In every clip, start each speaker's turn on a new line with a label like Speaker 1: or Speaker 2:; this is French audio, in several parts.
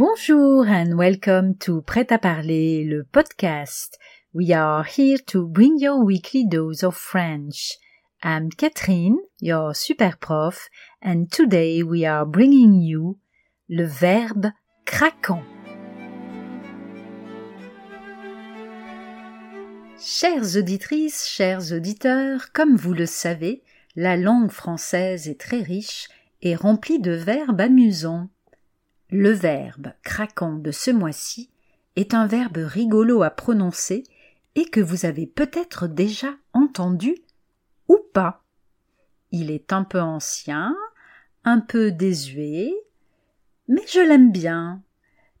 Speaker 1: Bonjour and welcome to Prêt à parler, le podcast. We are here to bring your weekly dose of French. I'm Catherine, your super prof, and today we are bringing you le verbe craquant. Chères auditrices, chers auditeurs, comme vous le savez, la langue française est très riche et remplie de verbes amusants. Le verbe craquant de ce mois-ci est un verbe rigolo à prononcer et que vous avez peut-être déjà entendu ou pas. Il est un peu ancien, un peu désuet, mais je l'aime bien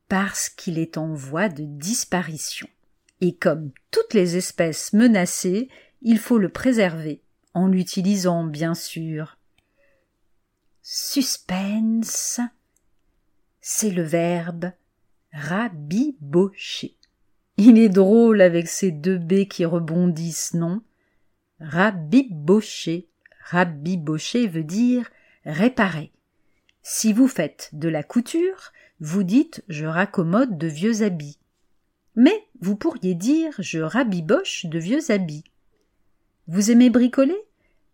Speaker 1: parce qu'il est en voie de disparition. Et comme toutes les espèces menacées, il faut le préserver, en l'utilisant bien sûr. Suspense c'est le verbe rabibocher. Il est drôle avec ces deux B qui rebondissent, non? Rabibocher. Rabibocher veut dire réparer. Si vous faites de la couture, vous dites je raccommode de vieux habits. Mais vous pourriez dire je rabiboche de vieux habits. Vous aimez bricoler?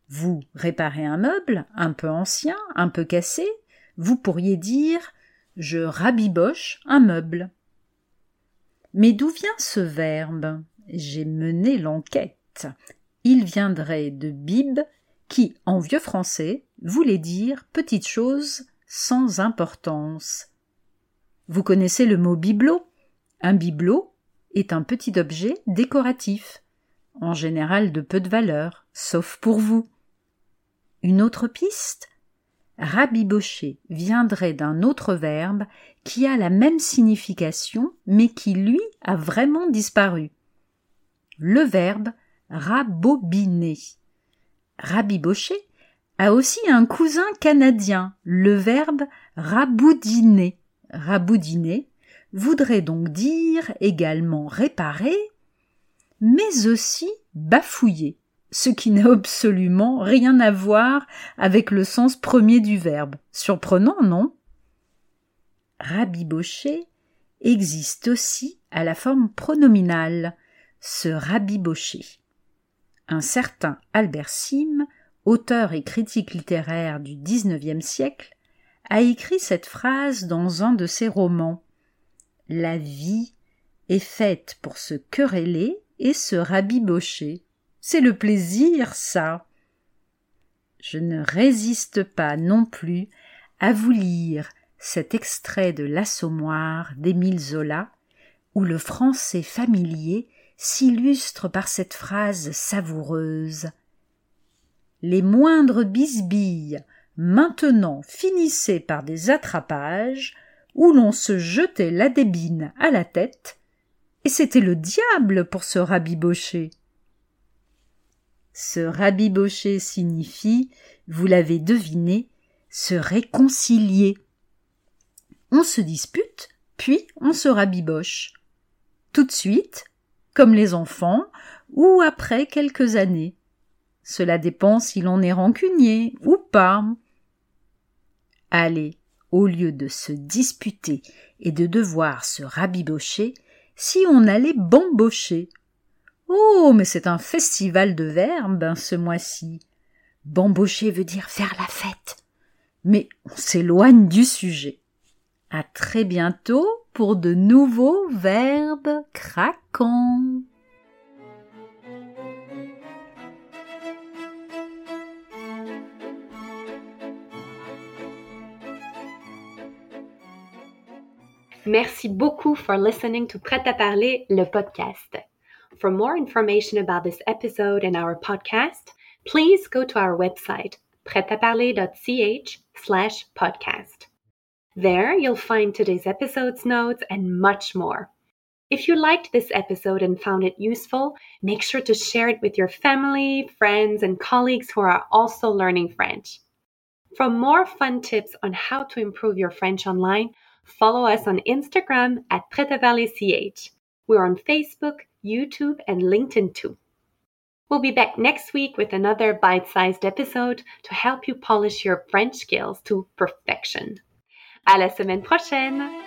Speaker 1: Vous réparez un meuble, un peu ancien, un peu cassé, vous pourriez dire je rabiboche un meuble. Mais d'où vient ce verbe? J'ai mené l'enquête. Il viendrait de bib, qui, en vieux français, voulait dire petite chose sans importance. Vous connaissez le mot bibelot Un bibelot est un petit objet décoratif, en général de peu de valeur, sauf pour vous. Une autre piste? Rabibocher viendrait d'un autre verbe qui a la même signification mais qui lui a vraiment disparu. Le verbe rabobiner. Rabibocher a aussi un cousin canadien, le verbe raboudiner. Raboudiner voudrait donc dire également réparer, mais aussi bafouiller ce qui n'a absolument rien à voir avec le sens premier du verbe. Surprenant, non? Rabibocher existe aussi à la forme pronominale, se rabibocher. Un certain Albert Sim, auteur et critique littéraire du XIXe siècle, a écrit cette phrase dans un de ses romans. La vie est faite pour se quereller et se rabibocher. C'est le plaisir, ça. Je ne résiste pas non plus à vous lire cet extrait de L'Assommoir d'Émile Zola, où le français familier s'illustre par cette phrase savoureuse. Les moindres bisbilles maintenant finissaient par des attrapages où l'on se jetait la débine à la tête, et c'était le diable pour se rabibocher. Ce rabibocher signifie, vous l'avez deviné, se réconcilier. On se dispute, puis on se rabiboche. Tout de suite, comme les enfants, ou après quelques années. Cela dépend si l'on est rancunier ou pas. Allez, au lieu de se disputer et de devoir se rabibocher, si on allait bambocher, Oh, mais c'est un festival de verbes ce mois-ci. Bambocher veut dire faire la fête. Mais on s'éloigne du sujet. À très bientôt pour de nouveaux verbes craquants.
Speaker 2: Merci beaucoup for listening to Prêt à parler, le podcast. For more information about this episode and our podcast, please go to our website, pretaparler.ch slash podcast. There you'll find today's episode's notes and much more. If you liked this episode and found it useful, make sure to share it with your family, friends, and colleagues who are also learning French. For more fun tips on how to improve your French online, follow us on Instagram at PretaParlerCH. We're on Facebook, YouTube, and LinkedIn too. We'll be back next week with another bite sized episode to help you polish your French skills to perfection. À la semaine prochaine!